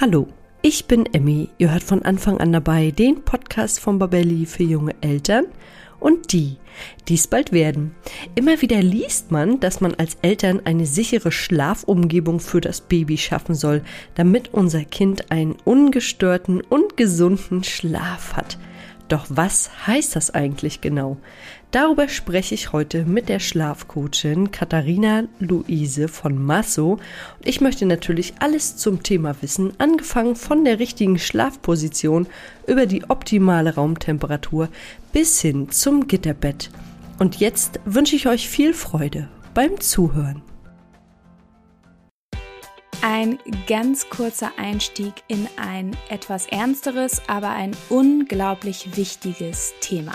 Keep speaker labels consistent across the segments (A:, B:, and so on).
A: Hallo, ich bin Emmy. Ihr hört von Anfang an dabei den Podcast von Babelli für junge Eltern und die, die es bald werden. Immer wieder liest man, dass man als Eltern eine sichere Schlafumgebung für das Baby schaffen soll, damit unser Kind einen ungestörten und gesunden Schlaf hat. Doch was heißt das eigentlich genau? Darüber spreche ich heute mit der Schlafcoachin Katharina Luise von Masso. Ich möchte natürlich alles zum Thema wissen, angefangen von der richtigen Schlafposition über die optimale Raumtemperatur bis hin zum Gitterbett. Und jetzt wünsche ich euch viel Freude beim Zuhören.
B: Ein ganz kurzer Einstieg in ein etwas ernsteres, aber ein unglaublich wichtiges Thema.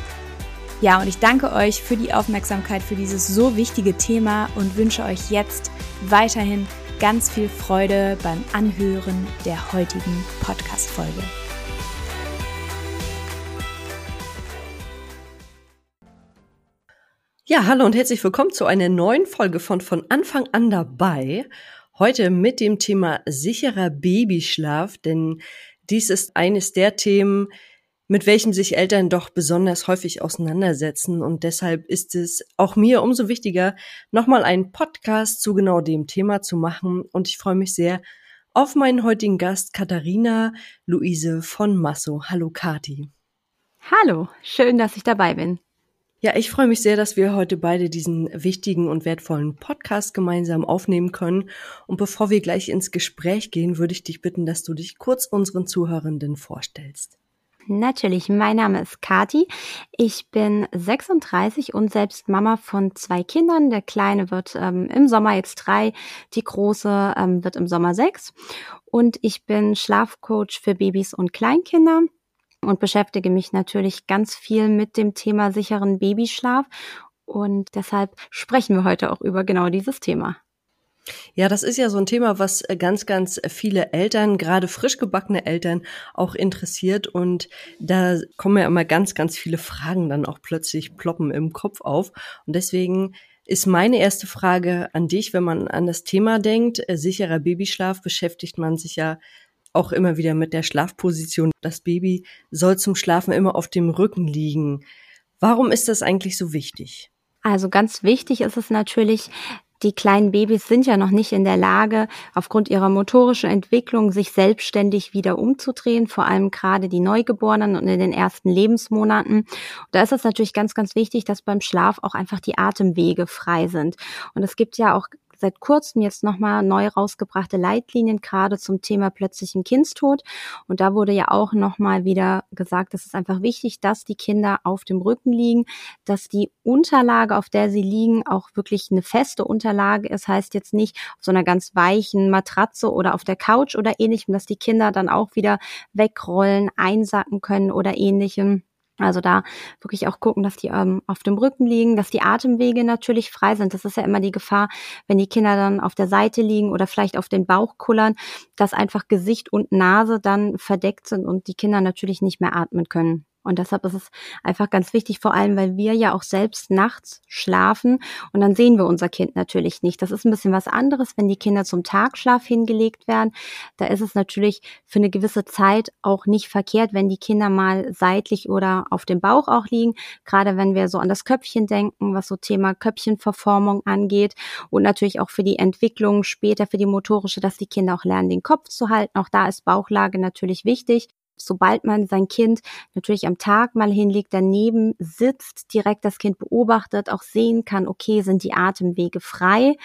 B: Ja, und ich danke euch für die Aufmerksamkeit für dieses so wichtige Thema und wünsche euch jetzt weiterhin ganz viel Freude beim Anhören der heutigen Podcast-Folge.
A: Ja, hallo und herzlich willkommen zu einer neuen Folge von von Anfang an dabei. Heute mit dem Thema sicherer Babyschlaf, denn dies ist eines der Themen, mit welchem sich Eltern doch besonders häufig auseinandersetzen. Und deshalb ist es auch mir umso wichtiger, nochmal einen Podcast zu genau dem Thema zu machen. Und ich freue mich sehr auf meinen heutigen Gast Katharina Luise von Masso. Hallo Kati.
B: Hallo, schön, dass ich dabei bin.
A: Ja, ich freue mich sehr, dass wir heute beide diesen wichtigen und wertvollen Podcast gemeinsam aufnehmen können. Und bevor wir gleich ins Gespräch gehen, würde ich dich bitten, dass du dich kurz unseren Zuhörenden vorstellst.
C: Natürlich, mein Name ist Kati. Ich bin 36 und selbst Mama von zwei Kindern. Der Kleine wird ähm, im Sommer jetzt drei, die Große ähm, wird im Sommer sechs. Und ich bin Schlafcoach für Babys und Kleinkinder und beschäftige mich natürlich ganz viel mit dem Thema sicheren Babyschlaf. Und deshalb sprechen wir heute auch über genau dieses Thema.
A: Ja, das ist ja so ein Thema, was äh, ganz, ganz viele Eltern, gerade frisch gebackene Eltern, auch interessiert. Und da kommen ja immer ganz, ganz viele Fragen dann auch plötzlich ploppen im Kopf auf. Und deswegen ist meine erste Frage an dich, wenn man an das Thema denkt, äh, sicherer Babyschlaf, beschäftigt man sich ja auch immer wieder mit der Schlafposition. Das Baby soll zum Schlafen immer auf dem Rücken liegen. Warum ist das eigentlich so wichtig?
C: Also ganz wichtig ist es natürlich, die kleinen Babys sind ja noch nicht in der Lage, aufgrund ihrer motorischen Entwicklung sich selbstständig wieder umzudrehen, vor allem gerade die Neugeborenen und in den ersten Lebensmonaten. da ist es natürlich ganz, ganz wichtig, dass beim Schlaf auch einfach die Atemwege frei sind. Und es gibt ja auch seit kurzem jetzt nochmal neu rausgebrachte Leitlinien gerade zum Thema plötzlichen Kindstod. Und da wurde ja auch nochmal wieder gesagt, es ist einfach wichtig, dass die Kinder auf dem Rücken liegen, dass die Unterlage, auf der sie liegen, auch wirklich eine feste Unterlage ist. Heißt jetzt nicht auf so einer ganz weichen Matratze oder auf der Couch oder ähnlichem, dass die Kinder dann auch wieder wegrollen, einsacken können oder ähnlichem. Also da wirklich auch gucken, dass die ähm, auf dem Rücken liegen, dass die Atemwege natürlich frei sind. Das ist ja immer die Gefahr, wenn die Kinder dann auf der Seite liegen oder vielleicht auf den Bauch kullern, dass einfach Gesicht und Nase dann verdeckt sind und die Kinder natürlich nicht mehr atmen können. Und deshalb ist es einfach ganz wichtig, vor allem, weil wir ja auch selbst nachts schlafen und dann sehen wir unser Kind natürlich nicht. Das ist ein bisschen was anderes, wenn die Kinder zum Tagschlaf hingelegt werden. Da ist es natürlich für eine gewisse Zeit auch nicht verkehrt, wenn die Kinder mal seitlich oder auf dem Bauch auch liegen. Gerade wenn wir so an das Köpfchen denken, was so Thema Köpfchenverformung angeht und natürlich auch für die Entwicklung später, für die motorische, dass die Kinder auch lernen, den Kopf zu halten. Auch da ist Bauchlage natürlich wichtig sobald man sein Kind natürlich am Tag mal hinlegt, daneben sitzt, direkt das Kind beobachtet, auch sehen kann, okay, sind die Atemwege frei,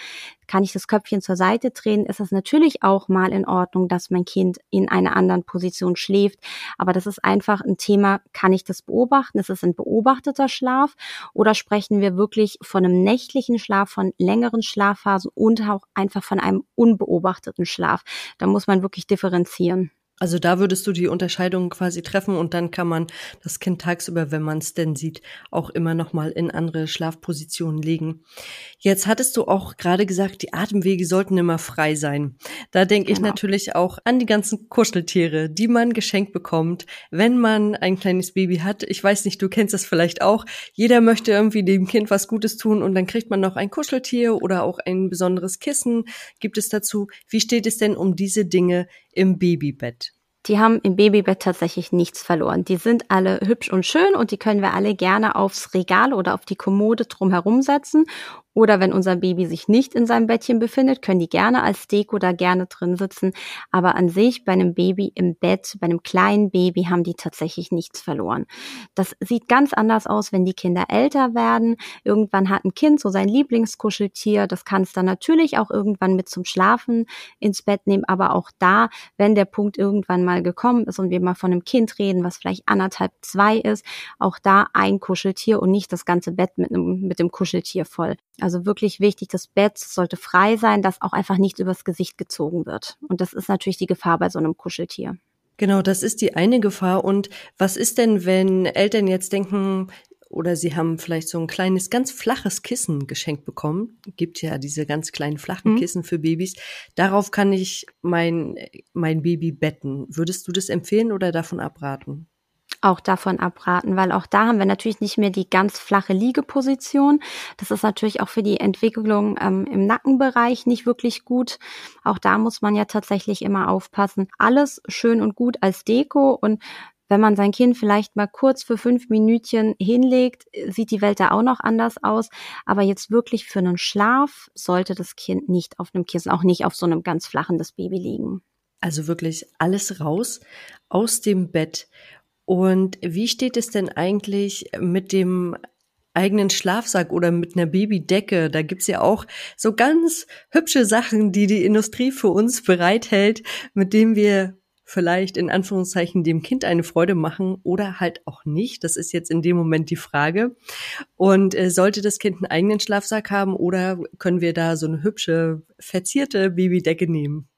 C: kann ich das Köpfchen zur Seite drehen, ist es natürlich auch mal in Ordnung, dass mein Kind in einer anderen Position schläft. Aber das ist einfach ein Thema, kann ich das beobachten? Ist es ein beobachteter Schlaf? Oder sprechen wir wirklich von einem nächtlichen Schlaf, von längeren Schlafphasen und auch einfach von einem unbeobachteten Schlaf? Da muss man wirklich differenzieren.
A: Also da würdest du die Unterscheidung quasi treffen und dann kann man das Kind tagsüber, wenn man es denn sieht, auch immer noch mal in andere Schlafpositionen legen. Jetzt hattest du auch gerade gesagt, die Atemwege sollten immer frei sein. Da denke genau. ich natürlich auch an die ganzen Kuscheltiere, die man geschenkt bekommt, wenn man ein kleines Baby hat. Ich weiß nicht, du kennst das vielleicht auch. Jeder möchte irgendwie dem Kind was Gutes tun und dann kriegt man noch ein Kuscheltier oder auch ein besonderes Kissen. Gibt es dazu? Wie steht es denn um diese Dinge im Babybett?
C: Die haben im Babybett tatsächlich nichts verloren. Die sind alle hübsch und schön und die können wir alle gerne aufs Regal oder auf die Kommode drumherum setzen oder wenn unser Baby sich nicht in seinem Bettchen befindet, können die gerne als Deko da gerne drin sitzen. Aber an sich bei einem Baby im Bett, bei einem kleinen Baby haben die tatsächlich nichts verloren. Das sieht ganz anders aus, wenn die Kinder älter werden. Irgendwann hat ein Kind so sein Lieblingskuscheltier. Das kann es dann natürlich auch irgendwann mit zum Schlafen ins Bett nehmen. Aber auch da, wenn der Punkt irgendwann mal gekommen ist und wir mal von einem Kind reden, was vielleicht anderthalb, zwei ist, auch da ein Kuscheltier und nicht das ganze Bett mit, einem, mit dem Kuscheltier voll. Also wirklich wichtig, das Bett sollte frei sein, dass auch einfach nichts übers Gesicht gezogen wird. Und das ist natürlich die Gefahr bei so einem Kuscheltier.
A: Genau, das ist die eine Gefahr. Und was ist denn, wenn Eltern jetzt denken, oder sie haben vielleicht so ein kleines, ganz flaches Kissen geschenkt bekommen. Gibt ja diese ganz kleinen flachen mhm. Kissen für Babys. Darauf kann ich mein, mein Baby betten. Würdest du das empfehlen oder davon abraten?
C: Auch davon abraten, weil auch da haben wir natürlich nicht mehr die ganz flache Liegeposition. Das ist natürlich auch für die Entwicklung ähm, im Nackenbereich nicht wirklich gut. Auch da muss man ja tatsächlich immer aufpassen. Alles schön und gut als Deko und wenn man sein Kind vielleicht mal kurz für fünf Minütchen hinlegt, sieht die Welt da auch noch anders aus. Aber jetzt wirklich für einen Schlaf sollte das Kind nicht auf einem Kissen, auch nicht auf so einem ganz flachen das Baby liegen.
A: Also wirklich alles raus aus dem Bett und wie steht es denn eigentlich mit dem eigenen Schlafsack oder mit einer Babydecke? Da gibt's ja auch so ganz hübsche Sachen, die die Industrie für uns bereithält, mit denen wir vielleicht in Anführungszeichen dem Kind eine Freude machen oder halt auch nicht. Das ist jetzt in dem Moment die Frage. Und äh, sollte das Kind einen eigenen Schlafsack haben oder können wir da so eine hübsche verzierte Babydecke nehmen?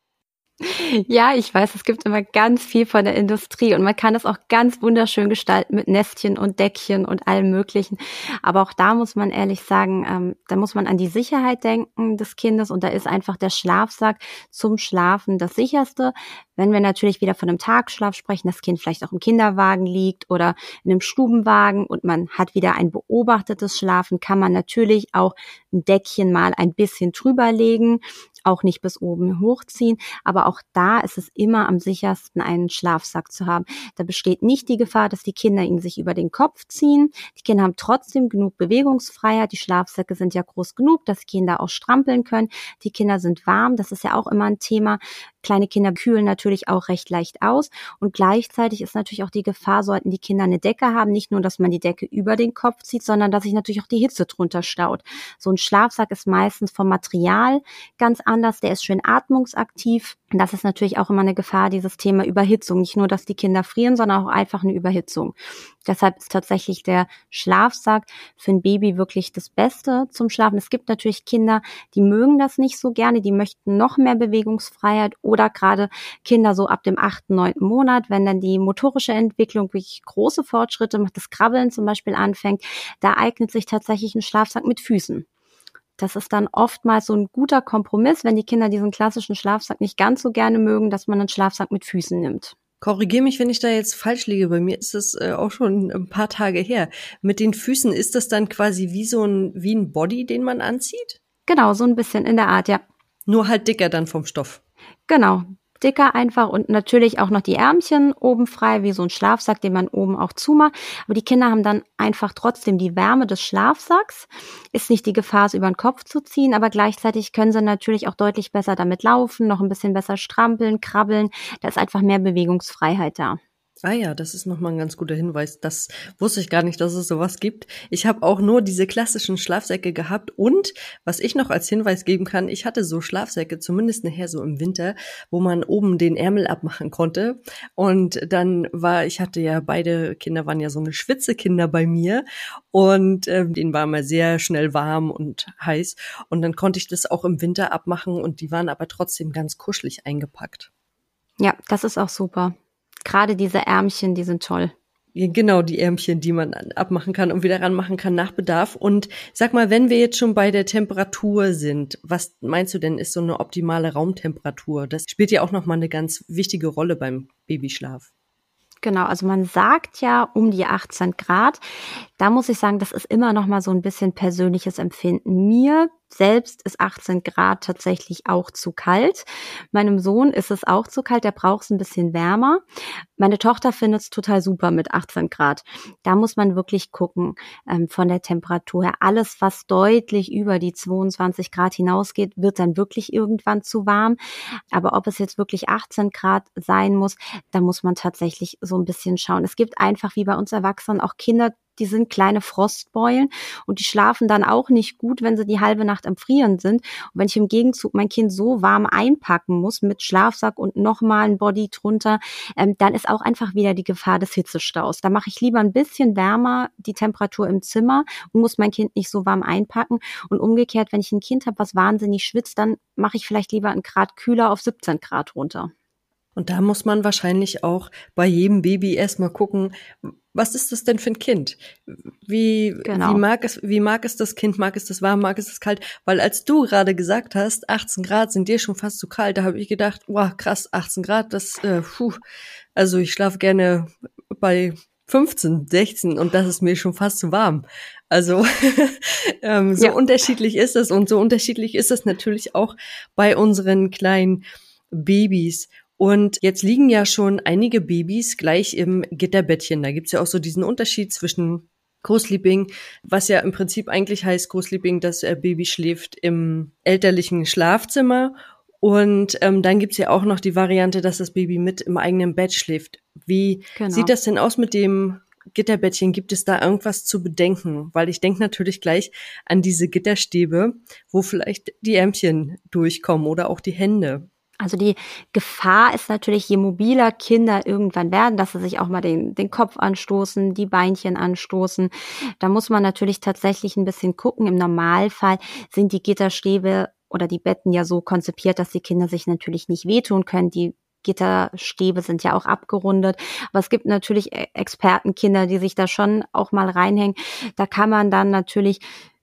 C: Ja, ich weiß, es gibt immer ganz viel von der Industrie und man kann es auch ganz wunderschön gestalten mit Nestchen und Deckchen und allem Möglichen. Aber auch da muss man ehrlich sagen, ähm, da muss man an die Sicherheit denken des Kindes und da ist einfach der Schlafsack zum Schlafen das sicherste. Wenn wir natürlich wieder von einem Tagschlaf sprechen, das Kind vielleicht auch im Kinderwagen liegt oder in einem Stubenwagen und man hat wieder ein beobachtetes Schlafen, kann man natürlich auch ein Deckchen mal ein bisschen drüber legen. Auch nicht bis oben hochziehen. Aber auch da ist es immer am sichersten, einen Schlafsack zu haben. Da besteht nicht die Gefahr, dass die Kinder ihn sich über den Kopf ziehen. Die Kinder haben trotzdem genug Bewegungsfreiheit. Die Schlafsäcke sind ja groß genug, dass Kinder auch strampeln können. Die Kinder sind warm. Das ist ja auch immer ein Thema. Kleine Kinder kühlen natürlich auch recht leicht aus. Und gleichzeitig ist natürlich auch die Gefahr, sollten die Kinder eine Decke haben, nicht nur, dass man die Decke über den Kopf zieht, sondern dass sich natürlich auch die Hitze drunter staut. So ein Schlafsack ist meistens vom Material ganz anders. Der ist schön atmungsaktiv. Das ist natürlich auch immer eine Gefahr, dieses Thema Überhitzung. Nicht nur, dass die Kinder frieren, sondern auch einfach eine Überhitzung. Deshalb ist tatsächlich der Schlafsack für ein Baby wirklich das Beste zum Schlafen. Es gibt natürlich Kinder, die mögen das nicht so gerne, die möchten noch mehr Bewegungsfreiheit oder gerade Kinder so ab dem achten, neunten Monat, wenn dann die motorische Entwicklung wirklich große Fortschritte macht, das Krabbeln zum Beispiel anfängt, da eignet sich tatsächlich ein Schlafsack mit Füßen. Das ist dann oftmals so ein guter Kompromiss, wenn die Kinder diesen klassischen Schlafsack nicht ganz so gerne mögen, dass man einen Schlafsack mit Füßen nimmt.
A: Korrigier mich, wenn ich da jetzt falsch liege. Bei mir ist es äh, auch schon ein paar Tage her. Mit den Füßen ist das dann quasi wie so ein, wie ein Body, den man anzieht?
C: Genau, so ein bisschen in der Art, ja.
A: Nur halt dicker dann vom Stoff.
C: Genau, dicker einfach und natürlich auch noch die Ärmchen oben frei, wie so ein Schlafsack, den man oben auch zumacht. Aber die Kinder haben dann einfach trotzdem die Wärme des Schlafsacks. Ist nicht die Gefahr, es über den Kopf zu ziehen, aber gleichzeitig können sie natürlich auch deutlich besser damit laufen, noch ein bisschen besser strampeln, krabbeln. Da ist einfach mehr Bewegungsfreiheit da.
A: Ah ja, das ist nochmal ein ganz guter Hinweis. Das wusste ich gar nicht, dass es sowas gibt. Ich habe auch nur diese klassischen Schlafsäcke gehabt und was ich noch als Hinweis geben kann, ich hatte so Schlafsäcke, zumindest nachher so im Winter, wo man oben den Ärmel abmachen konnte. Und dann war, ich hatte ja, beide Kinder waren ja so eine Schwitzekinder bei mir und äh, denen war mal sehr schnell warm und heiß. Und dann konnte ich das auch im Winter abmachen und die waren aber trotzdem ganz kuschelig eingepackt.
C: Ja, das ist auch super. Gerade diese Ärmchen, die sind toll.
A: Genau, die Ärmchen, die man abmachen kann und wieder ranmachen kann nach Bedarf. Und sag mal, wenn wir jetzt schon bei der Temperatur sind, was meinst du denn, ist so eine optimale Raumtemperatur? Das spielt ja auch nochmal eine ganz wichtige Rolle beim Babyschlaf.
C: Genau, also man sagt ja um die 18 Grad. Da muss ich sagen, das ist immer noch mal so ein bisschen persönliches Empfinden. Mir selbst ist 18 Grad tatsächlich auch zu kalt. Meinem Sohn ist es auch zu kalt, der braucht es ein bisschen wärmer. Meine Tochter findet es total super mit 18 Grad. Da muss man wirklich gucken ähm, von der Temperatur her. Alles, was deutlich über die 22 Grad hinausgeht, wird dann wirklich irgendwann zu warm. Aber ob es jetzt wirklich 18 Grad sein muss, da muss man tatsächlich so ein bisschen schauen. Es gibt einfach wie bei uns Erwachsenen auch Kinder, die sind kleine Frostbeulen und die schlafen dann auch nicht gut, wenn sie die halbe Nacht am Frieren sind. Und wenn ich im Gegenzug mein Kind so warm einpacken muss mit Schlafsack und nochmal ein Body drunter, ähm, dann ist auch einfach wieder die Gefahr des Hitzestaus. Da mache ich lieber ein bisschen wärmer die Temperatur im Zimmer und muss mein Kind nicht so warm einpacken. Und umgekehrt, wenn ich ein Kind habe, was wahnsinnig schwitzt, dann mache ich vielleicht lieber einen Grad kühler auf 17 Grad runter.
A: Und da muss man wahrscheinlich auch bei jedem Baby erstmal gucken, was ist das denn für ein Kind? Wie, genau. wie, mag es, wie mag es das Kind? Mag es das warm? Mag es das kalt? Weil als du gerade gesagt hast, 18 Grad sind dir schon fast zu kalt, da habe ich gedacht, wow, krass, 18 Grad, das, äh, puh. Also ich schlafe gerne bei 15, 16 und das ist mir schon fast zu warm. Also ähm, so ja. unterschiedlich ist es und so unterschiedlich ist es natürlich auch bei unseren kleinen Babys. Und jetzt liegen ja schon einige Babys gleich im Gitterbettchen. Da gibt's ja auch so diesen Unterschied zwischen Co-Sleeping, was ja im Prinzip eigentlich heißt Co-Sleeping, dass er Baby schläft im elterlichen Schlafzimmer. Und ähm, dann gibt's ja auch noch die Variante, dass das Baby mit im eigenen Bett schläft. Wie genau. sieht das denn aus mit dem Gitterbettchen? Gibt es da irgendwas zu bedenken? Weil ich denke natürlich gleich an diese Gitterstäbe, wo vielleicht die Ärmchen durchkommen oder auch die Hände.
C: Also die Gefahr ist natürlich, je mobiler Kinder irgendwann werden, dass sie sich auch mal den, den Kopf anstoßen, die Beinchen anstoßen. Da muss man natürlich tatsächlich ein bisschen gucken. Im Normalfall sind die Gitterstäbe oder die Betten ja so konzipiert, dass die Kinder sich natürlich nicht wehtun können. Die Gitterstäbe sind ja auch abgerundet. Aber es gibt natürlich e-, Expertenkinder, die sich da schon auch mal reinhängen. Da kann man dann natürlich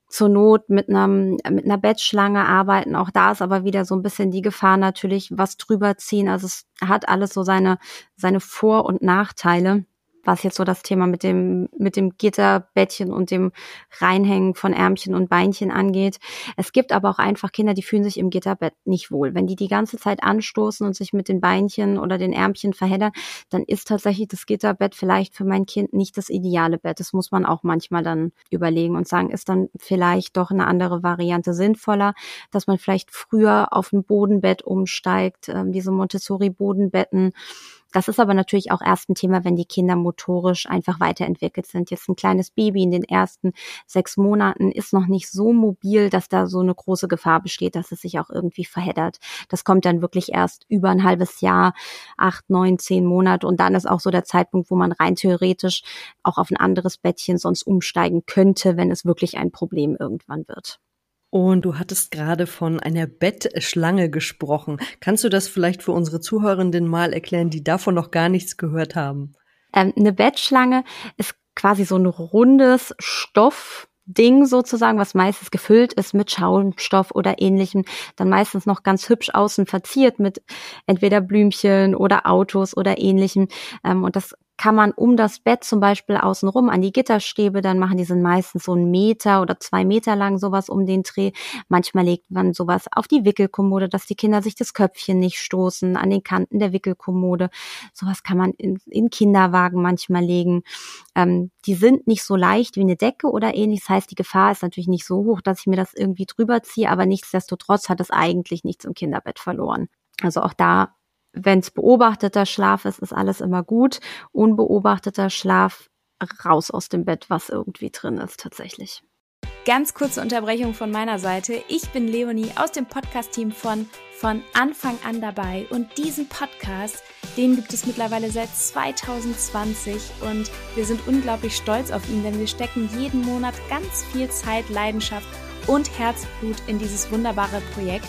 C: zur Not mit einem mit einer Bettschlange arbeiten. Auch da ist aber wieder so ein bisschen die Gefahr natürlich, was drüber ziehen. Also es hat alles so seine seine Vor- und Nachteile. Was jetzt so das Thema mit dem, mit dem Gitterbettchen und dem Reinhängen von Ärmchen und Beinchen angeht. Es gibt aber auch einfach Kinder, die fühlen sich im Gitterbett nicht wohl. Wenn die die ganze Zeit anstoßen und sich mit den Beinchen oder den Ärmchen verheddern, dann ist tatsächlich das Gitterbett vielleicht für mein Kind nicht das ideale Bett. Das muss man auch manchmal dann überlegen und sagen, ist dann vielleicht doch eine andere Variante sinnvoller, dass man vielleicht früher auf ein Bodenbett umsteigt, äh, diese Montessori-Bodenbetten das ist aber natürlich auch erst ein Thema, wenn die Kinder motorisch einfach weiterentwickelt sind. Jetzt ein kleines Baby in den ersten sechs Monaten ist noch nicht so mobil, dass da so eine große Gefahr besteht, dass es sich auch irgendwie verheddert. Das kommt dann wirklich erst über ein halbes Jahr, acht, neun, zehn Monate und dann ist auch so der Zeitpunkt, wo man rein theoretisch auch auf ein anderes Bettchen sonst umsteigen könnte, wenn es wirklich ein Problem irgendwann wird.
A: Und du hattest gerade von einer Bettschlange gesprochen. Kannst du das vielleicht für unsere Zuhörenden mal erklären, die davon noch gar nichts gehört haben?
C: Ähm, eine Bettschlange ist quasi so ein rundes Stoffding sozusagen, was meistens gefüllt ist mit Schaumstoff oder ähnlichem, dann meistens noch ganz hübsch außen verziert mit entweder Blümchen oder Autos oder ähnlichem. Ähm, und das kann man um das Bett zum Beispiel außenrum an die Gitterstäbe, dann machen die sind meistens so einen Meter oder zwei Meter lang sowas um den Dreh. Manchmal legt man sowas auf die Wickelkommode, dass die Kinder sich das Köpfchen nicht stoßen an den Kanten der Wickelkommode. Sowas kann man in, in Kinderwagen manchmal legen. Ähm, die sind nicht so leicht wie eine Decke oder ähnlich. Das heißt, die Gefahr ist natürlich nicht so hoch, dass ich mir das irgendwie drüber ziehe, aber nichtsdestotrotz hat es eigentlich nichts im Kinderbett verloren. Also auch da wenn es beobachteter Schlaf ist, ist alles immer gut. Unbeobachteter Schlaf raus aus dem Bett, was irgendwie drin ist tatsächlich.
B: Ganz kurze Unterbrechung von meiner Seite. Ich bin Leonie aus dem Podcast-Team von von Anfang an dabei und diesen Podcast, den gibt es mittlerweile seit 2020 und wir sind unglaublich stolz auf ihn, denn wir stecken jeden Monat ganz viel Zeit, Leidenschaft und Herzblut in dieses wunderbare Projekt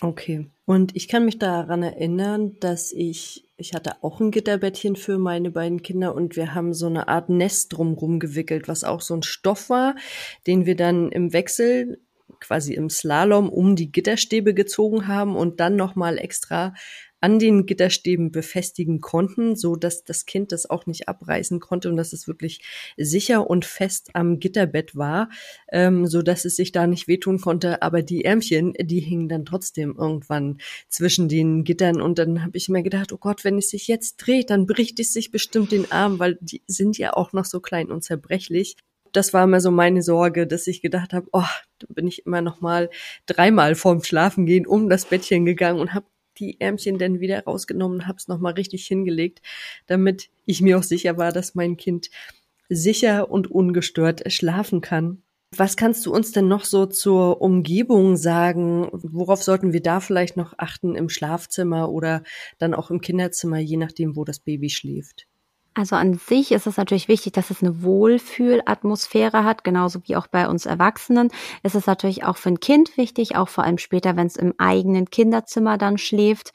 A: Okay. Und ich kann mich daran erinnern, dass ich, ich hatte auch ein Gitterbettchen für meine beiden Kinder und wir haben so eine Art Nest drumrum gewickelt, was auch so ein Stoff war, den wir dann im Wechsel quasi im Slalom um die Gitterstäbe gezogen haben und dann nochmal extra an den Gitterstäben befestigen konnten, so dass das Kind das auch nicht abreißen konnte und dass es wirklich sicher und fest am Gitterbett war, ähm, so dass es sich da nicht wehtun konnte. Aber die Ärmchen, die hingen dann trotzdem irgendwann zwischen den Gittern und dann habe ich mir gedacht, oh Gott, wenn es sich jetzt dreht, dann bricht es sich bestimmt den Arm, weil die sind ja auch noch so klein und zerbrechlich das war immer so meine Sorge, dass ich gedacht habe, oh, da bin ich immer noch mal dreimal vorm Schlafengehen um das Bettchen gegangen und habe die Ärmchen dann wieder rausgenommen, habe es nochmal richtig hingelegt, damit ich mir auch sicher war, dass mein Kind sicher und ungestört schlafen kann. Was kannst du uns denn noch so zur Umgebung sagen? Worauf sollten wir da vielleicht noch achten im Schlafzimmer oder dann auch im Kinderzimmer, je nachdem, wo das Baby schläft?
C: Also an sich ist es natürlich wichtig, dass es eine Wohlfühlatmosphäre hat, genauso wie auch bei uns Erwachsenen. Es ist natürlich auch für ein Kind wichtig, auch vor allem später, wenn es im eigenen Kinderzimmer dann schläft.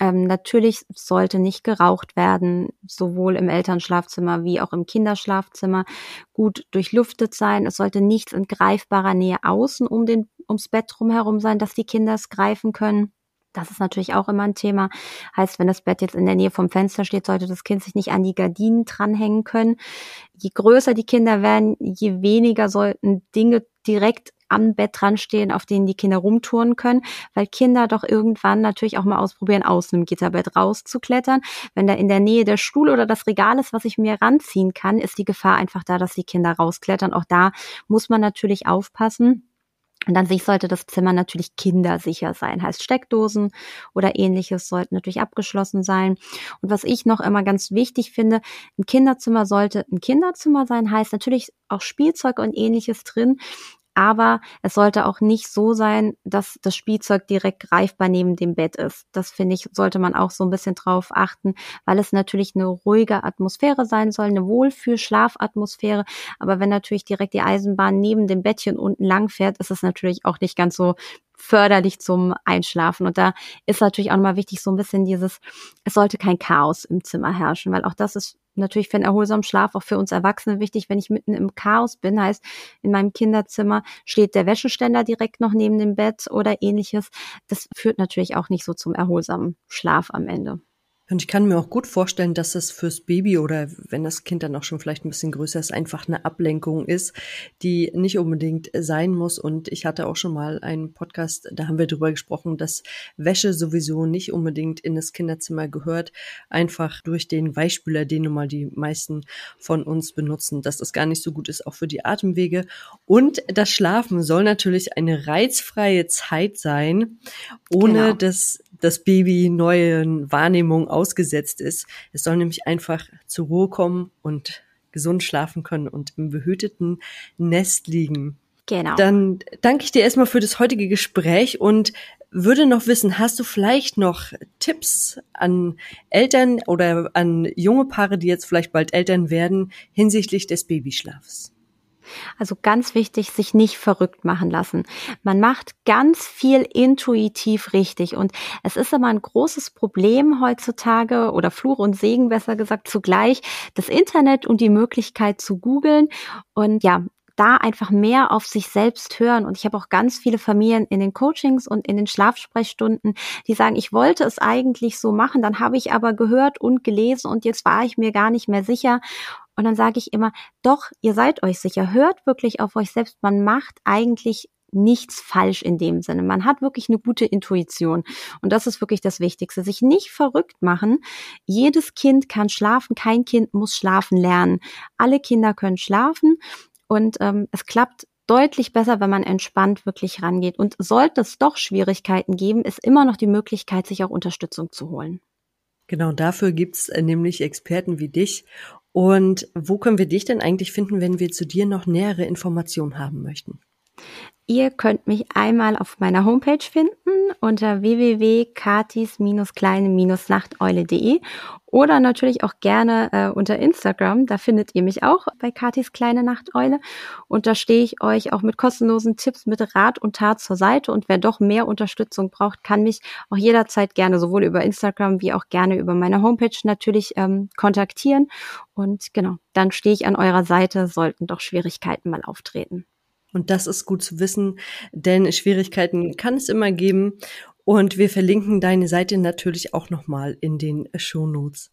C: Ähm, natürlich sollte nicht geraucht werden, sowohl im Elternschlafzimmer wie auch im Kinderschlafzimmer. Gut durchluftet sein. Es sollte nichts in greifbarer Nähe außen um den, ums Bett drumherum sein, dass die Kinder es greifen können. Das ist natürlich auch immer ein Thema. Heißt, wenn das Bett jetzt in der Nähe vom Fenster steht, sollte das Kind sich nicht an die Gardinen dranhängen können. Je größer die Kinder werden, je weniger sollten Dinge direkt am Bett dran stehen, auf denen die Kinder rumtouren können, weil Kinder doch irgendwann natürlich auch mal ausprobieren, aus einem Gitterbett rauszuklettern. Wenn da in der Nähe der Stuhl oder das Regal ist, was ich mir ranziehen kann, ist die Gefahr einfach da, dass die Kinder rausklettern. Auch da muss man natürlich aufpassen. Und an sich sollte das Zimmer natürlich kindersicher sein. Heißt Steckdosen oder ähnliches sollten natürlich abgeschlossen sein. Und was ich noch immer ganz wichtig finde, ein Kinderzimmer sollte ein Kinderzimmer sein, heißt natürlich auch Spielzeug und ähnliches drin aber es sollte auch nicht so sein, dass das Spielzeug direkt greifbar neben dem Bett ist. Das finde ich, sollte man auch so ein bisschen drauf achten, weil es natürlich eine ruhige Atmosphäre sein soll, eine Wohlfühl-Schlafatmosphäre. Aber wenn natürlich direkt die Eisenbahn neben dem Bettchen unten lang fährt, ist es natürlich auch nicht ganz so förderlich zum Einschlafen. Und da ist natürlich auch nochmal wichtig, so ein bisschen dieses, es sollte kein Chaos im Zimmer herrschen, weil auch das ist natürlich für einen erholsamen Schlaf auch für uns Erwachsene wichtig, wenn ich mitten im Chaos bin, heißt in meinem Kinderzimmer steht der Wäscheständer direkt noch neben dem Bett oder ähnliches. Das führt natürlich auch nicht so zum erholsamen Schlaf am Ende.
A: Und ich kann mir auch gut vorstellen, dass es fürs Baby oder wenn das Kind dann auch schon vielleicht ein bisschen größer ist, einfach eine Ablenkung ist, die nicht unbedingt sein muss. Und ich hatte auch schon mal einen Podcast, da haben wir darüber gesprochen, dass Wäsche sowieso nicht unbedingt in das Kinderzimmer gehört, einfach durch den Weichspüler, den nun mal die meisten von uns benutzen, dass das gar nicht so gut ist, auch für die Atemwege. Und das Schlafen soll natürlich eine reizfreie Zeit sein, ohne genau. dass das Baby neuen Wahrnehmungen ausgesetzt ist. Es soll nämlich einfach zur Ruhe kommen und gesund schlafen können und im behüteten Nest liegen. Genau. Dann danke ich dir erstmal für das heutige Gespräch und würde noch wissen, hast du vielleicht noch Tipps an Eltern oder an junge Paare, die jetzt vielleicht bald Eltern werden, hinsichtlich des Babyschlafs?
C: Also ganz wichtig, sich nicht verrückt machen lassen. Man macht ganz viel intuitiv richtig und es ist immer ein großes Problem heutzutage oder Fluch und Segen besser gesagt zugleich, das Internet und die Möglichkeit zu googeln und ja, da einfach mehr auf sich selbst hören. Und ich habe auch ganz viele Familien in den Coachings und in den Schlafsprechstunden, die sagen, ich wollte es eigentlich so machen, dann habe ich aber gehört und gelesen und jetzt war ich mir gar nicht mehr sicher. Und dann sage ich immer, doch, ihr seid euch sicher, hört wirklich auf euch selbst. Man macht eigentlich nichts falsch in dem Sinne. Man hat wirklich eine gute Intuition. Und das ist wirklich das Wichtigste. Sich nicht verrückt machen. Jedes Kind kann schlafen. Kein Kind muss schlafen lernen. Alle Kinder können schlafen. Und ähm, es klappt deutlich besser, wenn man entspannt wirklich rangeht. Und sollte es doch Schwierigkeiten geben, ist immer noch die Möglichkeit, sich auch Unterstützung zu holen.
A: Genau, dafür gibt's äh, nämlich Experten wie dich. Und wo können wir dich denn eigentlich finden, wenn wir zu dir noch nähere Informationen haben möchten?
C: Ihr könnt mich einmal auf meiner Homepage finden unter www.katis-kleine-nachteule.de oder natürlich auch gerne äh, unter Instagram. Da findet ihr mich auch bei Katis kleine Nachteule. Und da stehe ich euch auch mit kostenlosen Tipps, mit Rat und Tat zur Seite. Und wer doch mehr Unterstützung braucht, kann mich auch jederzeit gerne sowohl über Instagram wie auch gerne über meine Homepage natürlich ähm, kontaktieren. Und genau, dann stehe ich an eurer Seite, sollten doch Schwierigkeiten mal auftreten.
A: Und das ist gut zu wissen, denn Schwierigkeiten kann es immer geben. Und wir verlinken deine Seite natürlich auch nochmal in den Show Notes.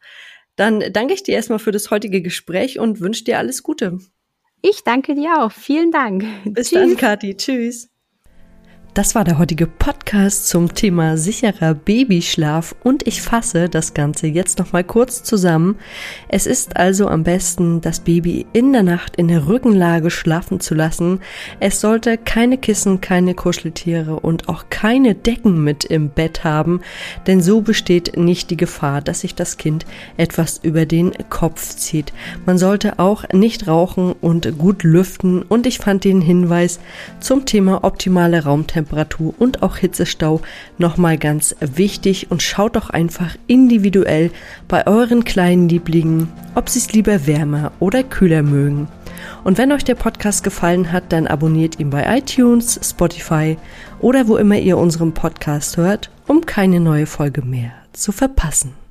A: Dann danke ich dir erstmal für das heutige Gespräch und wünsche dir alles Gute.
C: Ich danke dir auch. Vielen Dank.
A: Bis Tschüss. dann, Kathi. Tschüss. Das war der heutige Podcast zum Thema sicherer Babyschlaf und ich fasse das Ganze jetzt nochmal kurz zusammen. Es ist also am besten, das Baby in der Nacht in der Rückenlage schlafen zu lassen. Es sollte keine Kissen, keine Kuscheltiere und auch keine Decken mit im Bett haben, denn so besteht nicht die Gefahr, dass sich das Kind etwas über den Kopf zieht. Man sollte auch nicht rauchen und gut lüften und ich fand den Hinweis zum Thema optimale Raumtemperatur Temperatur und auch Hitzestau nochmal ganz wichtig und schaut doch einfach individuell bei euren kleinen Lieblingen, ob sie es lieber wärmer oder kühler mögen. Und wenn euch der Podcast gefallen hat, dann abonniert ihn bei iTunes, Spotify oder wo immer ihr unseren Podcast hört, um keine neue Folge mehr zu verpassen.